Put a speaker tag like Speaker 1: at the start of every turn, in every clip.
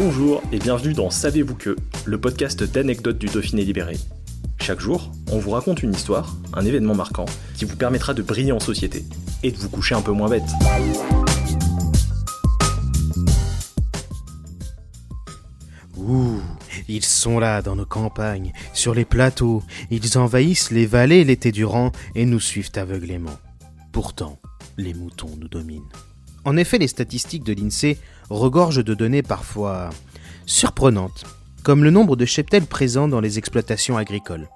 Speaker 1: Bonjour et bienvenue dans Savez-vous que, le podcast d'anecdotes du Dauphiné libéré. Chaque jour, on vous raconte une histoire, un événement marquant, qui vous permettra de briller en société et de vous coucher un peu moins bête.
Speaker 2: Ouh, ils sont là dans nos campagnes, sur les plateaux, ils envahissent les vallées l'été durant et nous suivent aveuglément. Pourtant, les moutons nous dominent. En effet, les statistiques de l'INSEE regorgent de données parfois surprenantes, comme le nombre de cheptels présents dans les exploitations agricoles.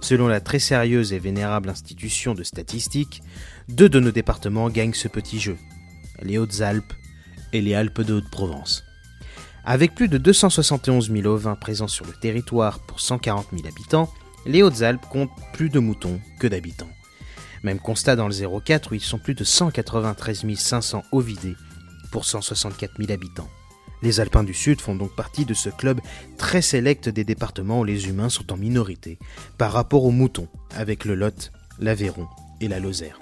Speaker 2: Selon la très sérieuse et vénérable institution de statistiques, deux de nos départements gagnent ce petit jeu, les Hautes-Alpes et les Alpes de Haute-Provence. Avec plus de 271 000 ovins présents sur le territoire pour 140 000 habitants, les Hautes-Alpes comptent plus de moutons que d'habitants. Même constat dans le 04 où ils sont plus de 193 500 ovidés pour 164 000 habitants. Les Alpins du Sud font donc partie de ce club très sélect des départements où les humains sont en minorité par rapport aux moutons, avec le Lot, l'Aveyron et la Lozère.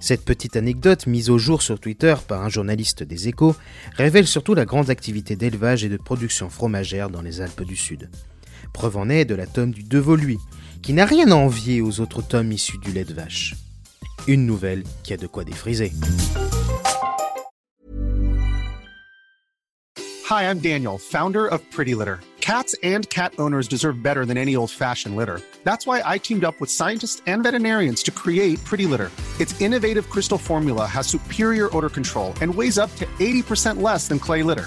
Speaker 2: Cette petite anecdote, mise au jour sur Twitter par un journaliste des Échos, révèle surtout la grande activité d'élevage et de production fromagère dans les Alpes du Sud. Preuve en est de la tome du Devoluy, qui n'a rien à envier aux autres tomes issus du lait de vache. Une nouvelle qui a de quoi défriser.
Speaker 3: Hi, I'm Daniel, founder of Pretty Litter. Cats and cat owners deserve better than any old-fashioned litter. That's why I teamed up with scientists and veterinarians to create Pretty Litter. Its innovative crystal formula has superior odor control and weighs up to 80% less than clay litter.